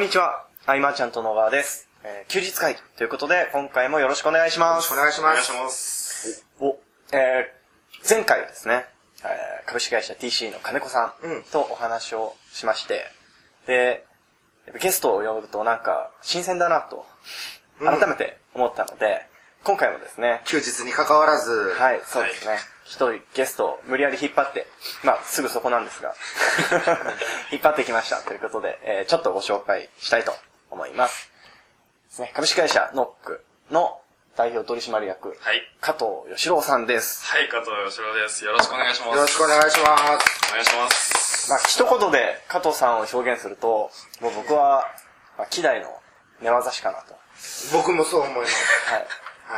こんにちは。アイマーちゃんと野川です。えー休日会議ということで、今回もよろしくお願いします。お願いします。ます。お、えー前回ですね、えー株式会社 TC の金子さうんんとお話をしまして、で、ゲストを呼ぶとなんか新鮮だなと、改めて思ったので、今回もですね、休日に関わらず、はい、そうですね。一人ゲストを無理やり引っ張って、まあ、すぐそこなんですが、引っ張ってきましたということで、えーちょっとご紹介したいと思います。ですね、株式会社ノックの代表取締役、はい。加藤義郎さんです。はい、加藤義郎です。よろしくお願いします。よろしくお願いします。お願いします。まあ、一言で加藤さんを表現すると、もう僕は、まあ、希代の寝技師かなと、僕もそう思います。はい、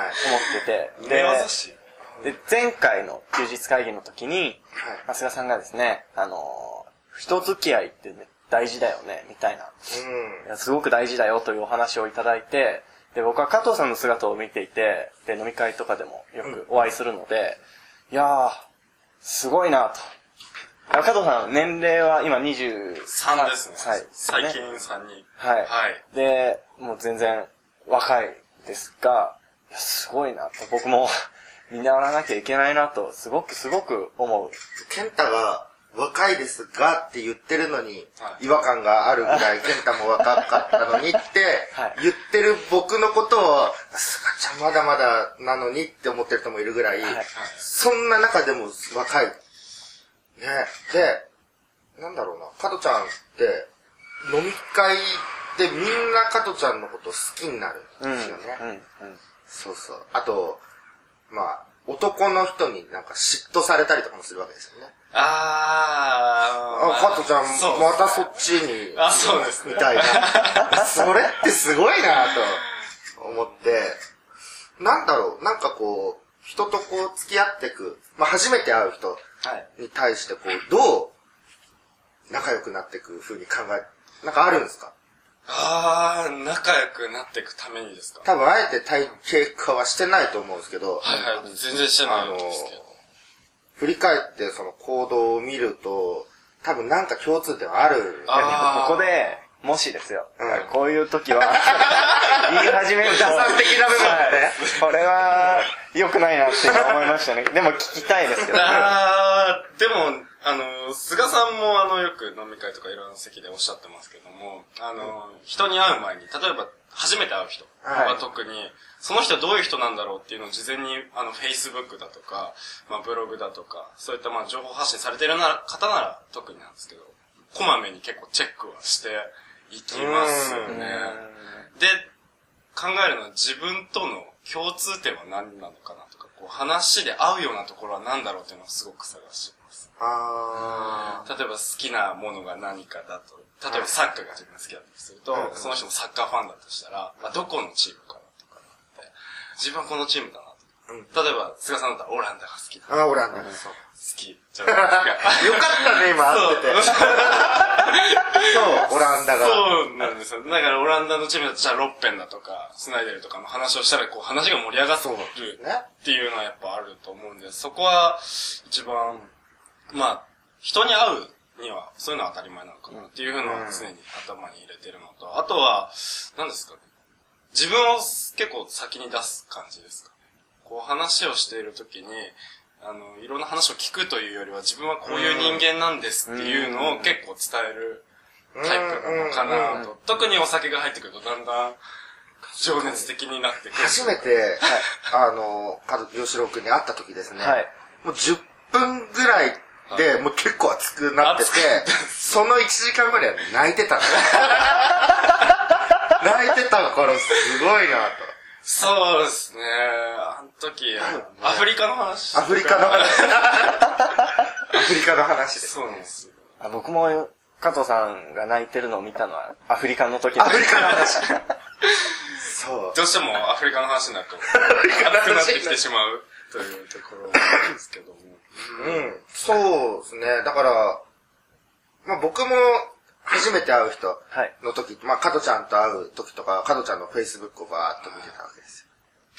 はい。思ってて、目技師？で、前回の休日会議の時に、はいまあ菅さんがですね、あのー人付き合いってね、大事だよね、みたいな。いやすごく大事だよというお話をいただいて、で、僕は加藤さんの姿を見ていて、で、飲み会とかでもよくお会いするので、いやー、すごいなと。あ加藤さん、年齢は今23 3ですね。はい。最近ね3人。はい。はい。で、もう全然若いですが、すごいなと。僕も見習わなきゃいけないなと、すごくすごく思う。ケンタが若いですがって言ってるのに、はい違和感があるぐらいケンタも若かったのにってはい、言ってる僕のことを、スガちゃんまだまだなのにって思ってる人もいるぐらい、はいそんな中でも若い。ね。で、なんだろうな、加トちゃんって、飲み会でみんな加トちゃんのこと好きになるんですよね。うん、うん。そうそう。あと、まあ、男の人になんか嫉妬されたりとかもするわけですよね。あー。あ、加トちゃん、またそっちに。あそうですねみたいな。それってすごいなと思って、なんだろう、なんかこう、人とこう付き合っていく、まあ初めて会う人はい。に対してこう、どう仲良くなっていく風に考え、なんかあるんですか？あー、仲良くなっていくためにですか？多分あえて体系化はしてないと思うんですけど、はいはい。全然してないんですけど。振り返ってその行動を見ると、多分なんか共通点はある。ここで、もしですよ。うんこういう時は、言い始めると。打算的な部分だねはいこれは、良くないなって今思いましたね。でも聞きたいですけど。あー、でも、あの、菅さんもあの、よく飲み会とかいろんな席でおっしゃってますけども、あの、人に会う前に、例えば、初めて会う人はいは特に、その人どういう人なんだろうっていうのを事前に、あの、Facebook だとか、まあ、ブログだとか、そういったまあ、情報発信されてるなら方なら特になんですけど、こまめに結構チェックはしていきますうね。で、考えるのは自分との共通点は何なのかなとか、こう話で合うようなところは何だろうっていうのをすごく探してます。あ例えば好きなものが何かだと、例えばサッカーが自分が好きだったりすると、うんその人もサッカーファンだとしたら、まあ、どこのチームかなとかって、自分はこのチームだ。うん例えば、菅さんだったらオランダが好きだ。ー。あ、オランダ。そう。好き。よかったね、今会ってて。そう、オランダが。そうなんですよ。だからオランダのチームだと、じゃあロッペンだとか、スナイデルとかの話をしたら、こう話が盛り上がってるね。っていうのはやっぱあると思うんで、そこは一番、まあ、人に会うには、そういうのは当たり前なのかなっていうのは常に頭に入れてるのと、あとは、何ですかね。自分を結構先に出す感じですか？ね。こう話をしているときに、あの、いろんな話を聞くというよりは、自分はこういう人間なんですっていうのを結構伝えるタイプなのかなと。特にお酒が入ってくるとだんだん情熱的になってくる。初めて、あの、かず、吉郎くんに会った時ですね。はい。もう10分ぐらいで、もう結構熱くなっててその1時間ぐらいは泣いてたの。泣いてたからすごいなと。そうですね。あの時、アフリカの話。アフリカの話。アフリカの話です。そうなんですよ。あ僕も、加藤さんが泣いてるのを見たのは、アフリカの時アフリカの話。そう。どうしてもアフリカの話になると、熱くなってきてしまうというところなんですけども。うん。そうですね。だから、まあ僕も初めて会う人はい。の時、まあ加トちゃんと会う時とか、加トちゃんの Facebook をバーっと見てたわけです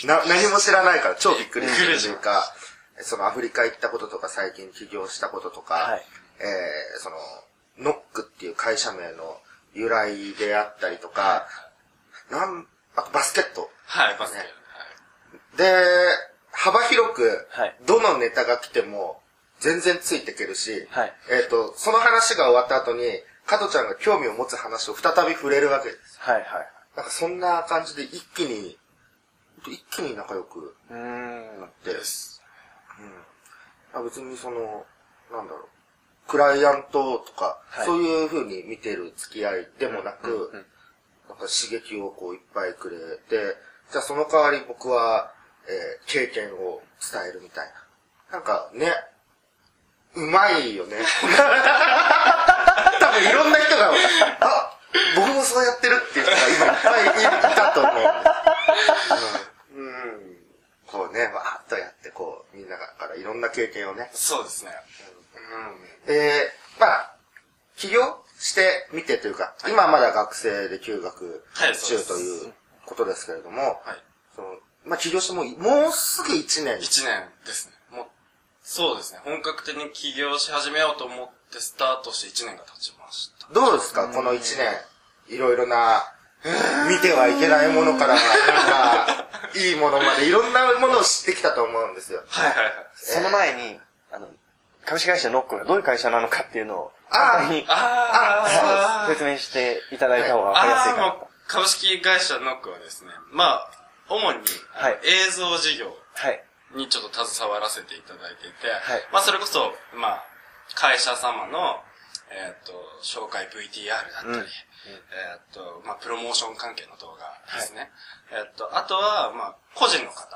よ。な、何も知らないから超びっくりするというか、そのアフリカ行ったこととか最近起業したこととか、はいえー、その、ノックっていう会社名の由来であったりとか、なん、あとバスケット。はい、バスケ。ねはいで、幅広くはい、どのネタが来ても、全然ついていけるし、はいえっ、と、その話が終わった後に、加トちゃんが興味を持つ話を再び触れるわけです。はいはい。なんかそんな感じで一気に、一気に仲良くうーん。なって、です。あ別にその、なんだろう、クライアントとか、はいそういう風に見てる付き合いでもなく、うんうんなんか刺激をこういっぱいくれて、じゃあその代わり僕は、えー経験を伝えるみたいな。なんかね、うまいよね。多分いろんな人が、あ、僕もそうやってるっていう人が今いっぱいいたと思う。うん。うんこうね、わーっとやって、こう、みんなからいろんな経験をね。そうですね。で、まあ、起業してみてというか、今はまだ学生で休学中ということですけれども、はい。そのまあ、起業してもう、もうすぐ1年。一年ですね。もう、そうですね。本格的に起業し始めようと思ってスタートして一年が経ちました。どうですか？この1年。いろいろな、見てはいけないものから、まあ、いいものまでいろんなものを知ってきたと思うんですよ。はいはいはい。その前に、あの、株式会社ノックがどういう会社なのかっていうのを、あー簡単にあ説明していただいた方がわかりやすいかな株式会社ノックはですね、まあ、主に、はい映像事業はい。にちょっと携わらせていただいていて、はいまあそれこそ、まあ、会社様の、えっ、と、紹介 VTR だったり、うんえっ、と、まあプロモーション関係の動画ですね。えっ、と、あとは、まあ、個人の方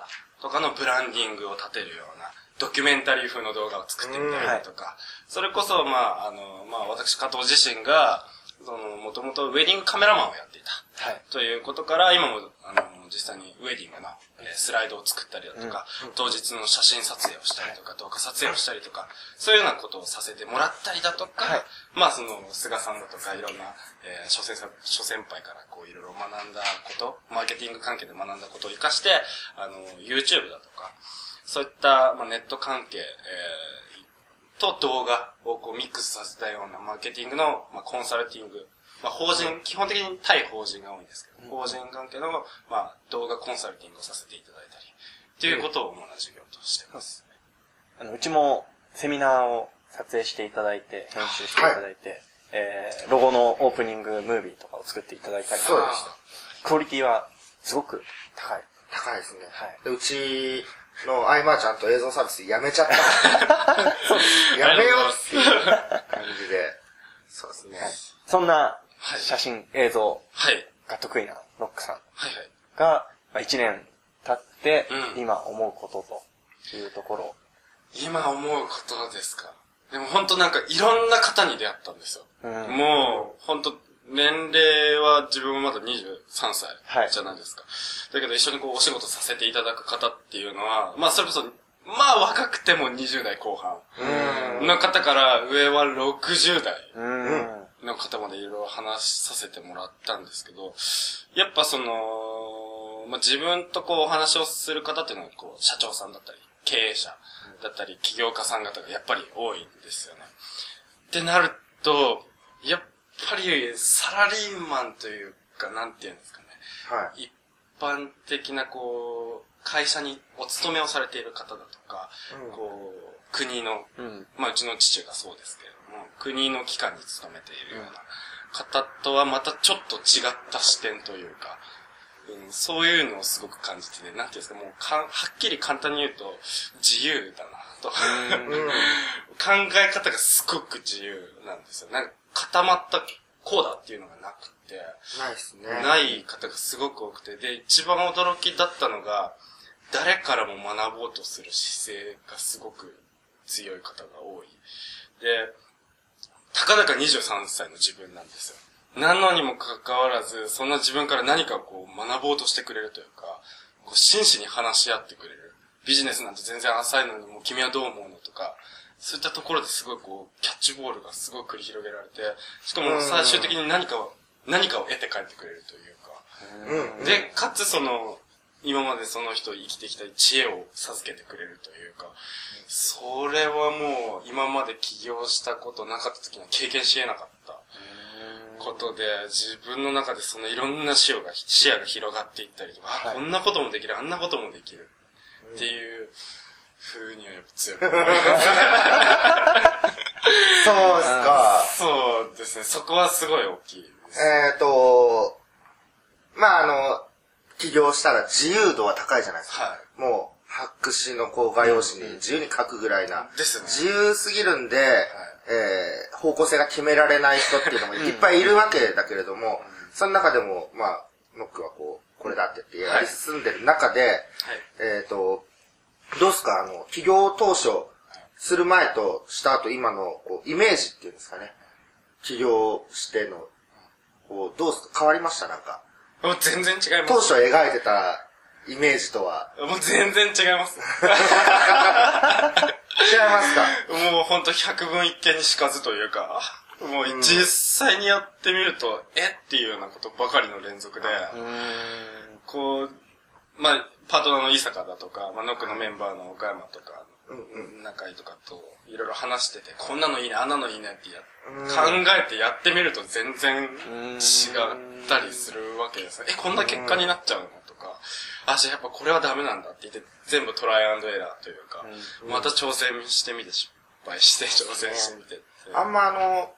とかのブランディングを立てるような、ドキュメンタリー風の動画を作ってみたりとか、それこそ、まあ、あの、まあ私、加藤自身が、その、もともとウェディングカメラマンをやっていた。はい。ということから、今も、あの、実際にウェディングの、えースライドを作ったりだとか、当日の写真撮影をしたりとか、動画撮影をしたりとか、そういうようなことをさせてもらったりだとか、はい。まあ、その、菅さんだとか、いろんな、えー諸先生、諸先輩から、こう、いろいろ学んだこと、マーケティング関係で学んだことを活かして、あの、YouTube だとか、そういった、まあ、ネット関係、えーと動画をこうミックスさせたようなマーケティングの、まあ、コンサルティング。まあ、法人、基本的に対法人が多いんですけど、法人関係の、まあ、動画コンサルティングをさせていただいたり、っていうことを主な授業としてます。あの、うちもセミナーを撮影していただいて、編集していただいて、えー、ロゴのオープニングムービーとかを作っていただいたりとか。クオリティはすごく高い。高いですね。はいでうちのアイマーちゃんと映像サービスやめちゃった。やめようっていう感じで。そうですね。そんなはい写真、映像はい。が得意なノックさんはいはい。が、まあ、1年経って、うん今思うことというところ。今思うことですか。でも本当なんかいろんな方に出会ったんですよ。うんもう、本当年齢は自分はまだ23はい歳じゃないですか。だけど一緒にこうお仕事させていただく方っていうのは、まあそれこそ、まあ若くても20代後半の方から上は60代うん。の方までいろいろ話させてもらったんですけど、やっぱその、まあ、自分とこうお話をする方っていうのはこう社長さんだったり、経営者だったり、起業家さん方がやっぱり多いんですよね。ってなると、やっぱりサラリーマンというか、なんていうんですかね。はい。一般的なこう、会社にお勤めをされている方だとか、うんこう、国のうん。まあ、うちの父がそうですけれども、国の機関に勤めているような方とはまたちょっと違った視点というか、うん、そういうのをすごく感じてて、なんていうんですか、もうかん、はっきり簡単に言うと、自由だなと。うん。考え方がすごく自由なんですよ。なんか固まったこうだっていうのがなくて、ないですね。ない方がすごく多くて、で、一番驚きだったのが、誰からも学ぼうとする姿勢がすごく強い方が多い。で、たかだか23歳の自分なんですよ。なのにもかかわらず、そんな自分から何かこう学ぼうとしてくれるというか、こう真摯に話し合ってくれる。ビジネスなんて全然浅いのにもう君はどう思うのとか、そういったところですごいこう、キャッチボールがすごい繰り広げられて、しかも最終的に何かを、何かを得て帰ってくれるというか、うん。で、かつその、今までその人生きてきた知恵を授けてくれるというか、それはもう今まで起業したことなかった時には経験し得なかったことで、自分の中でそのいろんな視野が、視野が広がっていったりとか、あ、こんなこともできる、あんなこともできる。っていう風にはやっぱ強く思いそうですか。そうですね。そこはすごい大きいです。えっと、まああの、起業したら自由度は高いじゃないですか。はもう、白紙のこう画用紙に自由に書くぐらいな。ですね。自由すぎるんで、えー方向性が決められない人っていうのもいっぱいいるわけだけれども、その中でも、まあ、ノックはこう、これだって言ってやり進んでる中で、えっ、と、どうですか？あの、起業当初、する前とした後今のこうイメージっていうんですかね。起業しての、こう、どうですか？変わりました？なんか。もう全然違い当ます。初描いてたイメージとは。もう全然違います。違いますか？もうほんと百分一見にしかずというか、もう実際にやってみると、えっていうようなことばかりの連続で、こう、まあ、パートナーの伊坂だとか、まあ、ノックのメンバーの岡山とか、中井とかといろいろ話してて、こんなのいいね、あんなのいいねってや、考えてやってみると全然違ったりするわけです。え、こんな結果になっちゃうの？とか、あ、じゃあやっぱこれはダメなんだって言って、全部トライアンドエラーというか、また挑戦してみて失敗して挑戦してみてって。あんまあの、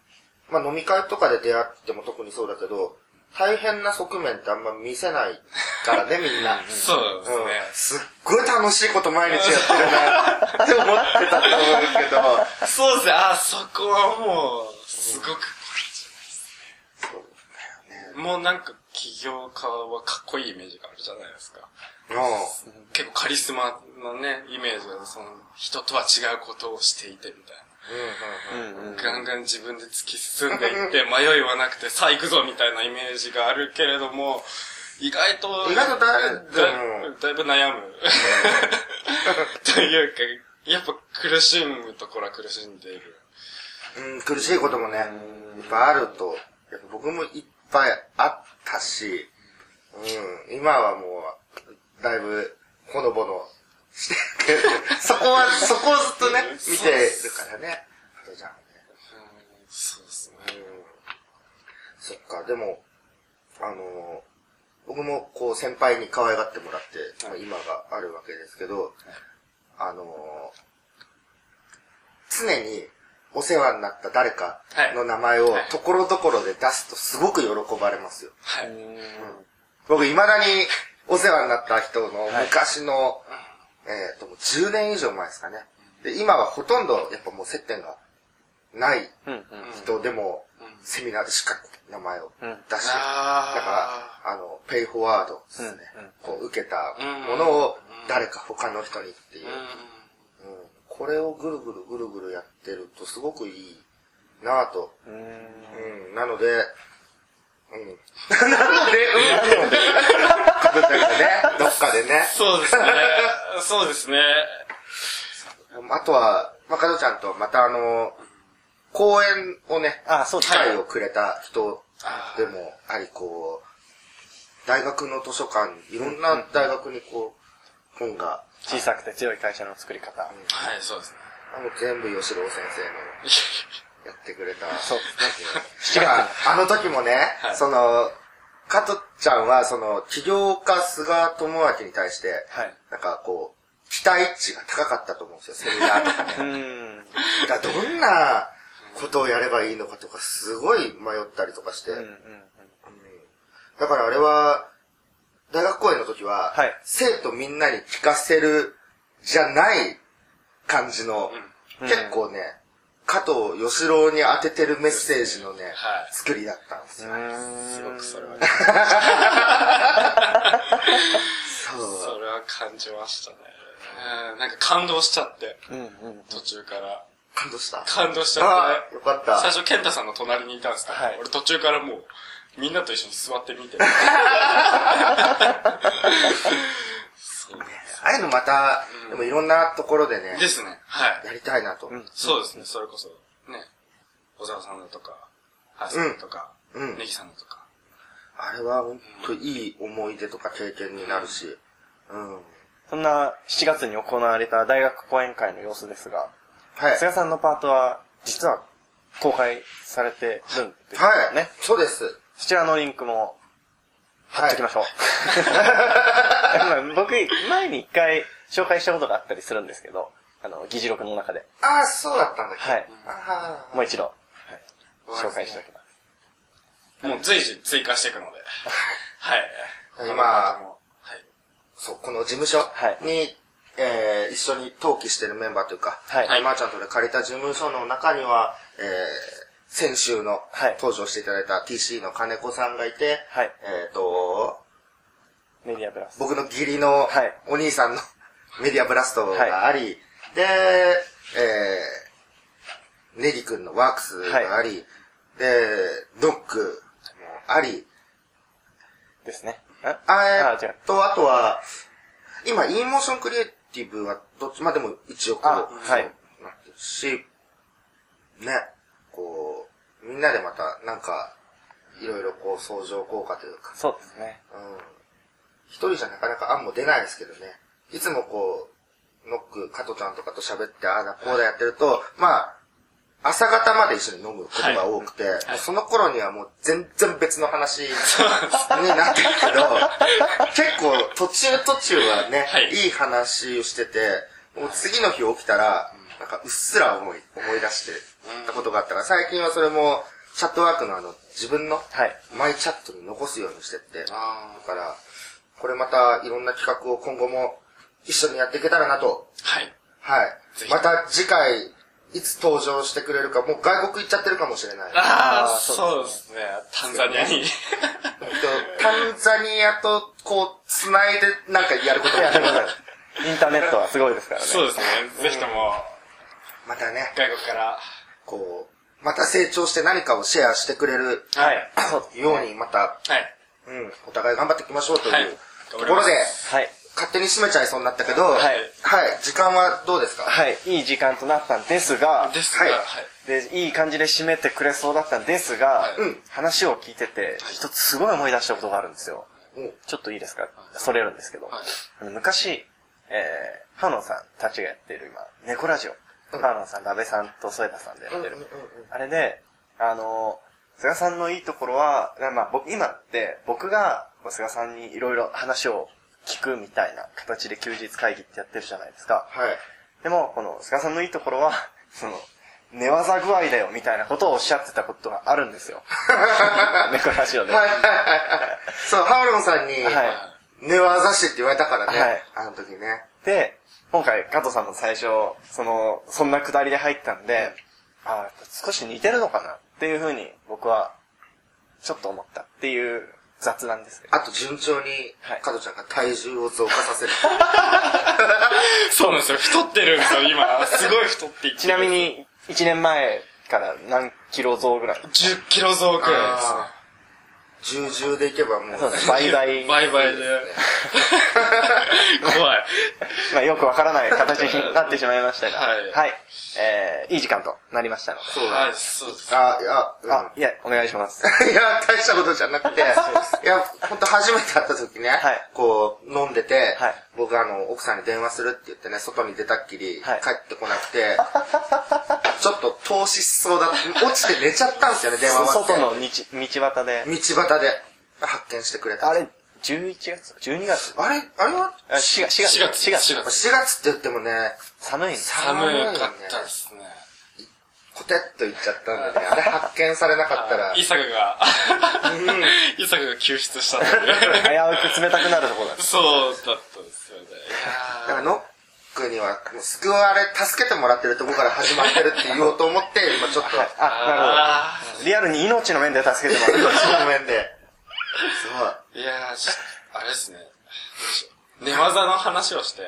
まあ飲み会とかで出会っても特にそうだけど、大変な側面ってあんま見せないからね、みんな。そうですね。うんすっごい楽しいこと毎日やってるなって思ってたと思うけど、そうですね。あ、そこはもう、すごく、もうなんか、起業家はかっこいいイメージがあるじゃないですか。う結構カリスマのね、イメージが、その、人とは違うことをしていてみたいな。ガンガン自分で突き進んでいって、迷いはなくて、さあ行くぞみたいなイメージがあるけれども、意外と、意外とだだだいぶ悩む。というか、やっぱ苦しむところは苦しんでいる。うん、苦しいこともね、いっぱいあると、やっぱ僕もぱいあったし、うん、今はもう、だいぶ、ほのぼのしてるけど、そこは、そこをずっとね、見てるからね。あとじゃんね。そうですね。そっか、でも、あの、僕もこう先輩に可愛がってもらって、まあ今があるわけですけど、あの、常にお世話になった誰かの名前をはい。ところどころで出すとすごく喜ばれますよ。はい。僕未だにお世話になった人の昔の、えっと、もう10年以上前ですかね。で、今はほとんどやっぱもう接点がない人でも、セミナーでしっかり名前を出して、だあから、あの、ペイフォワードですね。こう、受けたものを誰か他の人にっていう。うんこれをぐるぐるぐるぐるやってるとすごくいいなぁと。うん、なので、うん。なので、うん。ことだよね。どっかでね。そうですね。そうですね。あとは、まかどちゃんとまたあの、講演をね、あ、そう機会をくれた人でもあり、こう、大学の図書館、いろんな大学にこう、本が、小さくて強い会社の作り方。はい、そうですね。あの全部吉郎先生の やってくれた。そうですね。あの時もね、はいその、加トちゃんは、その、起業家菅智明に対して、はい。なんかこう、期待値が高かったと思うんですよ、セミナーとかね。うん。だからどんなことをやればいいのかとか、すごい迷ったりとかして。うんうんだからあれは、大学公演の時は、はい生徒みんなに聞かせるじゃない感じの、結構ね、加藤義郎に当ててるメッセージのね、はい作りだったんですよ。すごくそれは、そう。それは感じましたね。うんなんか感動しちゃって、うんうん。途中から。感動した？感動しちゃあってあ、よかった。最初、健太さんの隣にいたんですけど、はい俺途中からもう、みんなと一緒に座って見て。そ うああいうのまた、でもいろんなところでね、ですね。はい。やりたいなと。そうですね、それこそ、ね、小沢さんだとか、ハヤさんだとか、うんネギさんだとか。あれは本当いい思い出とか経験になるし、うん。そんな7月に行われた大学講演会の様子ですが、はい。菅さんのパートは、実は公開されてるんですはい。ね。そうです。そちらのリンクも貼はいっときましょう。まあ 僕、前に一回紹介したことがあったりするんですけど、あの、議事録の中で。ああ、そうだったんだっけ？はい。あもう一度、はい、紹介しておきます。もう随時追加していくので。はい。今はい。そう、この事務所に、えー、一緒に登記してるメンバーというか、はいまーちゃんとで借りた事務所の中には、えー、先週のはい。登場していただいた TC の金子さんがいて、はい。えっ、と、メディアプラス。僕の義理のはい。お兄さんの メディアブラストがあり、で、えー、ネリ君のワークスがあり、で、ドックもあり、ですね。ああえっと、あとは、今、インモーションクリエイティブはどっち？までも一応こう、あはい。なってるし、ね、こう、みんなでまた、なんか、いろいろこう、相乗効果というか、そうですね。うん。一人じゃなかなか案も出ないですけどね。いつもこう、ノック、加トちゃんとかと喋って、ああだこうだやってると、まあ、朝方まで一緒に飲むことが多くて、その頃にはもう全然別の話になってるけど、結構途中途中はね、はいい、い話をしてて、もう次の日起きたら、なんかうっすら思い、思い出してたことがあったから、最近はそれも、チャットワークのあの、自分の、はい。マイチャットに残すようにしてって、あだから、これまたいろんな企画を今後も一緒にやっていけたらなと。はい。はいまた次回、いつ登場してくれるか、もう外国行っちゃってるかもしれない。ああ、そうですね。タンザニアに。タンザニアとこう、繋いでなんかやることいや、がでもインターネットはすごいですからね。そうですね。ぜひとも、またね、外国から。こう、また成長して何かをシェアしてくれるはい。ように、また、はい。うん、お互い頑張っていきましょうとはいいうところで、はい。勝手に締めちゃいそうになったけど、はいはい、時間はどうですか？はい。いい時間となったんですが、ですが、はいはい。で、いい感じで締めてくれそうだったんですが、うん話を聞いてて、一つすごい思い出したことがあるんですよ。うんちょっといいですか？それるんですけど。昔、えー、ハーノンさんたちがやってる今、猫ラジオ。ハーノンさん、ラベさんと添田さんでやってる。あれで、あの、菅さんのいいところは、まあ、僕、今って、僕が、菅さんにいろいろ話を聞くみたいな形で休日会議ってやってるじゃないですか。はい。でも、この菅さんのいいところは、その、寝技具合だよみたいなことをおっしゃってたことがあるんですよ。猫ラジオで。はいはいはいはい。そう、ハーロンさんに、はい寝技師って言われたからね。はいあの時ね。で、今回、加藤さんの最初、その、そんなくだりで入ったんで、ああ、少し似てるのかなっていうふうに僕は、ちょっと思ったっていう雑談ですけど。あと順調にはい、加トちゃんが体重を増加させる。そうなんですよ。太ってるんですよ、今。すごい太っていってるちなみ。に、1年前から何キロ増ぐらい？10キロ増くらいですね。重々でいけばもう。倍々。倍々で。怖い。まあよくわからない形になってしまいましたが。はいはい。えー、いい時間となりましたので。そうだはい、そうです。あ、いや、うんあ、いや、お願いします。いや、大したことじゃなくて、いや、本当初めて会った時ね、はいこう、飲んでて、はい僕あの、奥さんに電話するって言ってね、外に出たっきり、はい帰ってこなくて、ちょっと投資しそうだ、落ちて寝ちゃったんですよね、電話待って。外の道道端で。道端で発見してくれた。あれ、11月 ?12 月？あれ？あれは？あ ?4 月、4月。4月4月。4月4月って言ってもね、寒いんです。寒かったですね。コテッと言っちゃったんでね、あれ発見されなかったら、イサグが、イサグが救出したんで。危うく冷たくなるところなんです。そうだったんですよね。だからノックには、救われ、助けてもらってるとこから始まってるって言おうと思って、今ちょっと、あ、なるあほど。リアルに命の面で助けてもらう。命の面で。ーいやー、あれですね。寝技の話をして、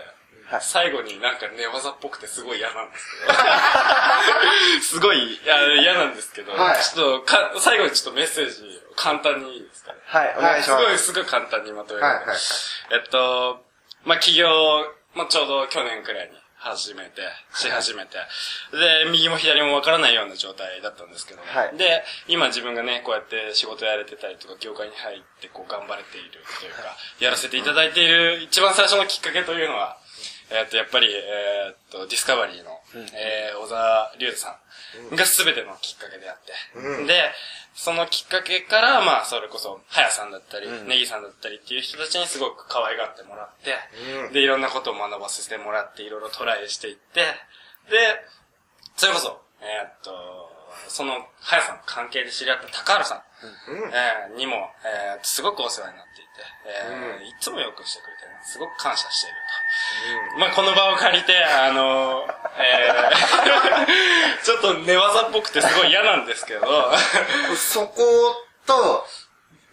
はい。最後になんか寝技っぽくてすごい嫌なんですけど。すごいいや嫌なんですけど、はい。ちょっとか、最後にちょっとメッセージを簡単にいいですかね。はい、お願いします。すごい、すごい簡単にまとめる。はいはいはい。えっと、まあ、起業、まあ、ちょうど去年くらいに始めて、し始めて、で、右も左もわからないような状態だったんですけど、はい。で、今自分がね、こうやって仕事やれてたりとか、業界に入ってこう頑張れているというか、やらせていただいている一番最初のきっかけというのは、えっ、と、やっぱり、えっ、と、ディスカバリーの、えー、小沢隆太さんが全てのきっかけであって、うん。で、そのきっかけから、まあ、それこそ、はやさんだったり、うん。ネギさんだったりっていう人たちにすごく可愛がってもらって、うん。で、いろんなことを学ばせてもらって、いろいろトライしていって、で、それこそ、えーっと、その、はやさんの関係で知り合った高原さん、うん。えーにも、えーすごくお世話になっていて、えーうんいつもよくしてくれてるすごく感謝していると。まあ、この場を借りて、あのえー ちょっと寝技っぽくてすごい嫌なんですけど、そこと、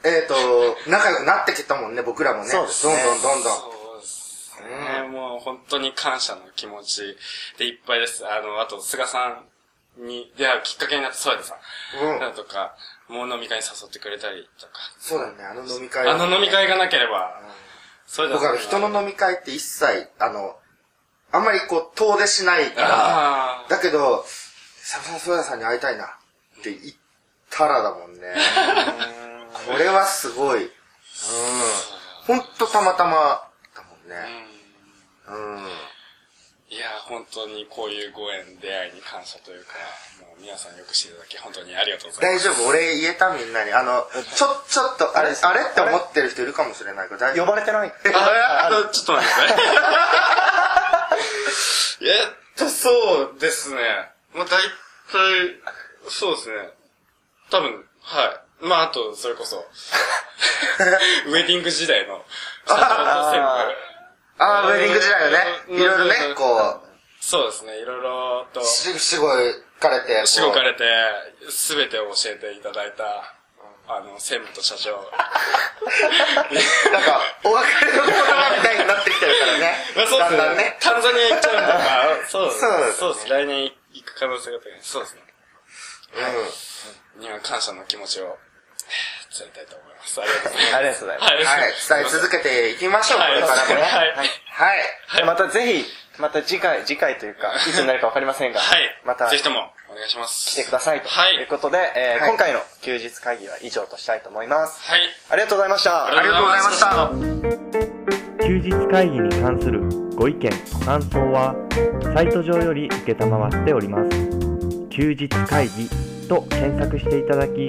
えっ、と、仲良くなってきたもんね、僕らもね。そうですねどんどんどんどん。そうですね。もう本当に感謝の気持ちでいっぱいです。あの、あと、菅さんに出会うきっかけになった添田さん。うんだとか、もう飲み会に誘ってくれたりとか。そうだね、あの飲み会あの飲み会がなければ、添田僕さんが。は人の飲み会って一切、あの、あんまりこう、遠出しないから、だけど、サムさん、ソヤさんに会いたいなって言ったらだもんね。これはすごい。うん。ほんとたまたまだもんね。うん。いや、本当にこういうご縁、出会いに感謝というか、もう皆さんよくしていただき、本当にありがとうございます。大丈夫俺言えたみんなに。あの、ちょ、ちょっと、あれ、あれって思ってる人いるかもしれないけど、大丈夫？呼ばれてないあ、あの、ちょっと待ってください。えっと、そうですね。まあ、大体、そうですね。多分、はい。まあ、あと、それこそ、ウェディング時代の、社長と専務ああ、ウェディング時代のね、うんいろいろね、こそうですね、いろいろとう、、し、しごかれて、しごかれて、すべてを教えていただいた、あの、専務と社長。なんか、お別れの言葉みたいになってきてるからね。まあ、そうですねだんだんね。。タンザニア行っちゃうんで、まあ、そうですそうです。来年行く可能性が高い。そうですね。うには感謝の気持ちを伝えたいと思います。ありがとうございます。ありがとうございます。はい。伝え続けていきましょう、これからもね。はい。はい。でまたぜひ、また次回、次回というか、いつになるかわかりませんが、はい。またぜひともお願いします。来てくださいとはいいうことで、え今回の休日会議は以上としたいと思います。はい。ありがとうございました。ありがとうございました。休日会議に関するご意見ご感想はサイト上より承っております休日会議と検索していただき